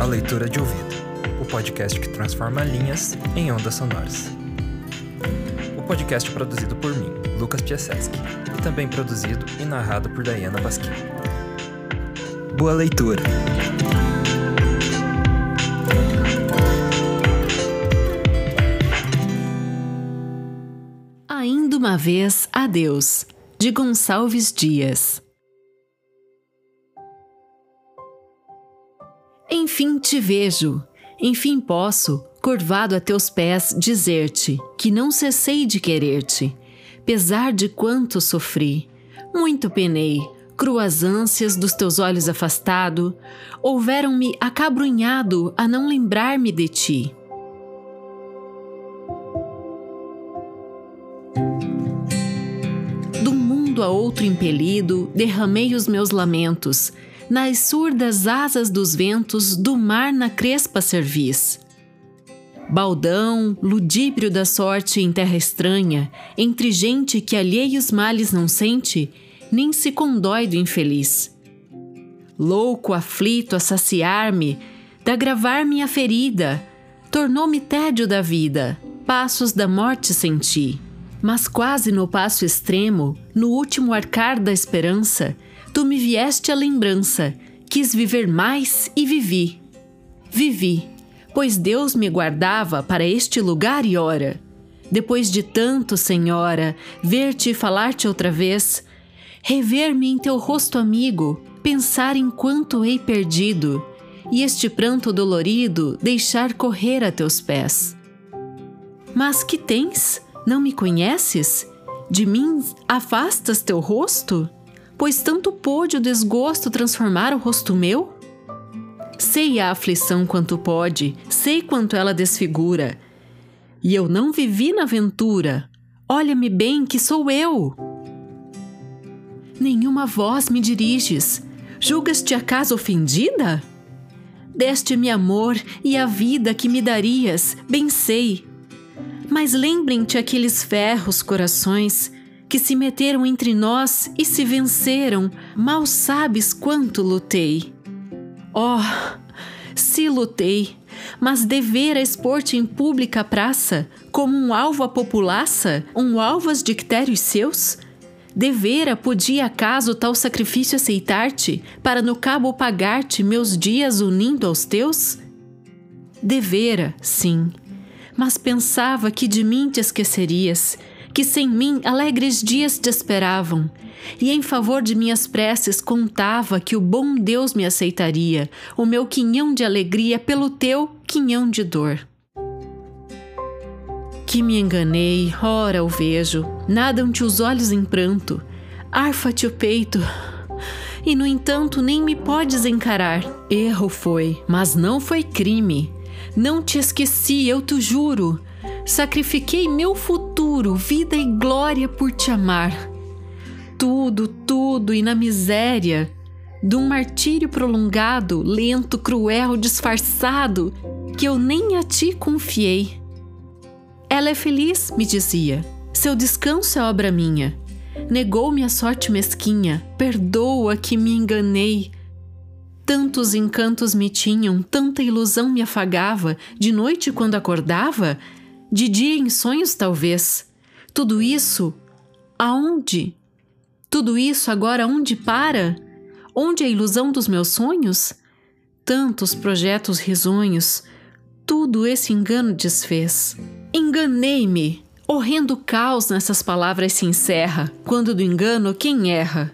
À Leitura de Ouvido, o podcast que transforma linhas em ondas sonoras. O podcast é produzido por mim, Lucas Piaseski, e também produzido e narrado por Dayana Basquim. Boa leitura! Ainda uma vez, adeus, de Gonçalves Dias. Enfim te vejo, enfim posso, curvado a teus pés, dizer-te que não cessei de querer-te, pesar de quanto sofri. Muito penei, cruas ânsias dos teus olhos afastado, houveram-me acabrunhado a não lembrar-me de ti. Um mundo a outro impelido, derramei os meus lamentos, nas surdas asas dos ventos do mar na crespa cerviz. Baldão, ludíbrio da sorte em terra estranha, entre gente que alheios males não sente, nem se condói do infeliz. Louco, aflito a saciar-me, de agravar minha ferida, tornou-me tédio da vida, passos da morte senti. Mas quase no passo extremo, no último arcar da esperança, tu me vieste a lembrança, quis viver mais e vivi. Vivi, pois Deus me guardava para este lugar e hora. Depois de tanto, Senhora, ver-te e falar-te outra vez, rever-me em teu rosto amigo, pensar em quanto hei perdido, e este pranto dolorido deixar correr a teus pés. Mas que tens? Não me conheces? De mim afastas teu rosto? Pois tanto pôde o desgosto transformar o rosto meu? Sei a aflição quanto pode, sei quanto ela desfigura. E eu não vivi na aventura. Olha-me bem que sou eu. Nenhuma voz me diriges. Julgas-te acaso ofendida? Deste-me amor e a vida que me darias, bem sei. Mas lembrem-te aqueles ferros corações que se meteram entre nós e se venceram, mal sabes quanto lutei. Oh, se lutei, mas devera expor-te em pública praça, como um alvo a populaça, um alvo aos dictérios seus? Devera podia acaso tal sacrifício aceitar-te, para no cabo pagar-te meus dias unindo aos teus? Devera, sim, mas pensava que de mim te esquecerias, que sem mim alegres dias te esperavam, e em favor de minhas preces contava que o bom Deus me aceitaria, o meu quinhão de alegria pelo teu quinhão de dor. Que me enganei, ora o vejo, nadam-te os olhos em pranto, arfa-te o peito, e no entanto nem me podes encarar. Erro foi, mas não foi crime. Não te esqueci, eu te juro. Sacrifiquei meu futuro, vida e glória por te amar. Tudo, tudo e na miséria de um martírio prolongado, lento, cruel, disfarçado, que eu nem a ti confiei. Ela é feliz, me dizia. Seu descanso é obra minha. Negou-me a sorte mesquinha, perdoa que me enganei. Tantos encantos me tinham, tanta ilusão me afagava, de noite quando acordava, de dia em sonhos, talvez. Tudo isso, aonde? Tudo isso agora onde para? Onde a ilusão dos meus sonhos? Tantos projetos risonhos, tudo esse engano desfez. Enganei-me, Horrendo caos nessas palavras se encerra, quando do engano quem erra.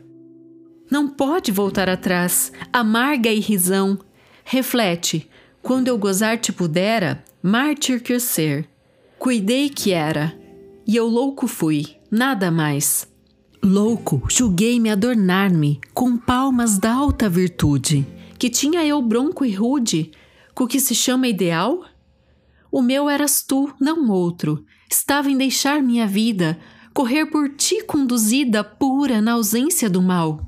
Não pode voltar atrás, amarga irrisão. Reflete, quando eu gozar te pudera, mártir que ser. Cuidei que era, e eu louco fui, nada mais. Louco, julguei-me adornar-me com palmas da alta virtude, que tinha eu bronco e rude, com o que se chama ideal? O meu eras tu, não outro, estava em deixar minha vida, correr por ti conduzida pura na ausência do mal.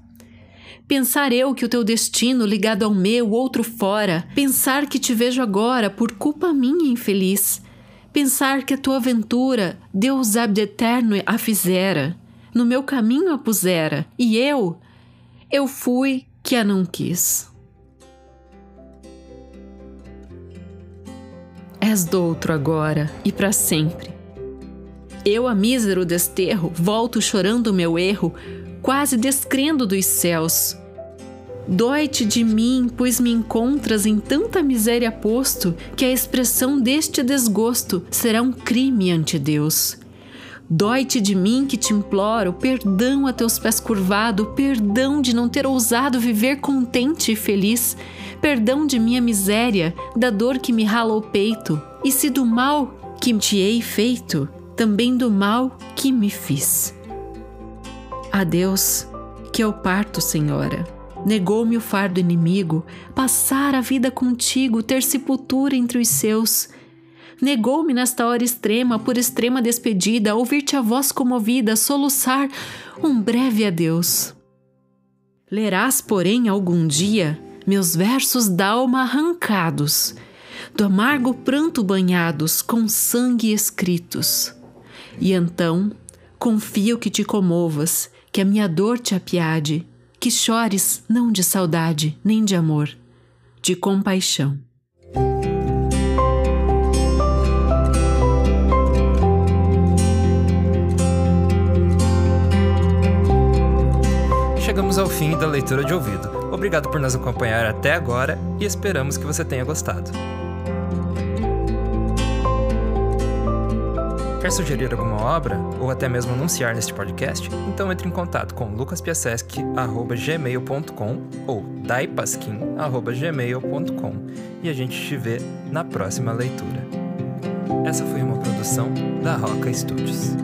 Pensar eu que o teu destino ligado ao meu, outro fora, pensar que te vejo agora por culpa minha infeliz, pensar que a tua aventura Deus eterno a fizera, no meu caminho a pusera, e eu, eu fui que a não quis. És do outro agora e para sempre. Eu, a mísero desterro, volto chorando o meu erro, quase descrendo dos céus. Dói-te de mim, pois me encontras em tanta miséria posto, que a expressão deste desgosto será um crime ante Deus. Dói-te de mim que te imploro, perdão a teus pés curvado, perdão de não ter ousado viver contente e feliz, perdão de minha miséria, da dor que me rala o peito, e se do mal que te hei feito, também do mal que me fiz. Adeus, que eu parto, Senhora. Negou-me o fardo inimigo, passar a vida contigo, ter sepultura entre os seus. Negou-me nesta hora extrema, por extrema despedida, ouvir-te a voz comovida, soluçar um breve adeus. Lerás, porém, algum dia meus versos d'alma arrancados, do amargo pranto banhados, com sangue escritos. E então, confio que te comovas, que a minha dor te apiade, que chores não de saudade, nem de amor, de compaixão. Chegamos ao fim da leitura de ouvido. Obrigado por nos acompanhar até agora e esperamos que você tenha gostado. Quer sugerir alguma obra ou até mesmo anunciar neste podcast? Então entre em contato com lucaspiasesc@gmail.com ou daipasquim@gmail.com e a gente te vê na próxima leitura. Essa foi uma produção da Roca Studios.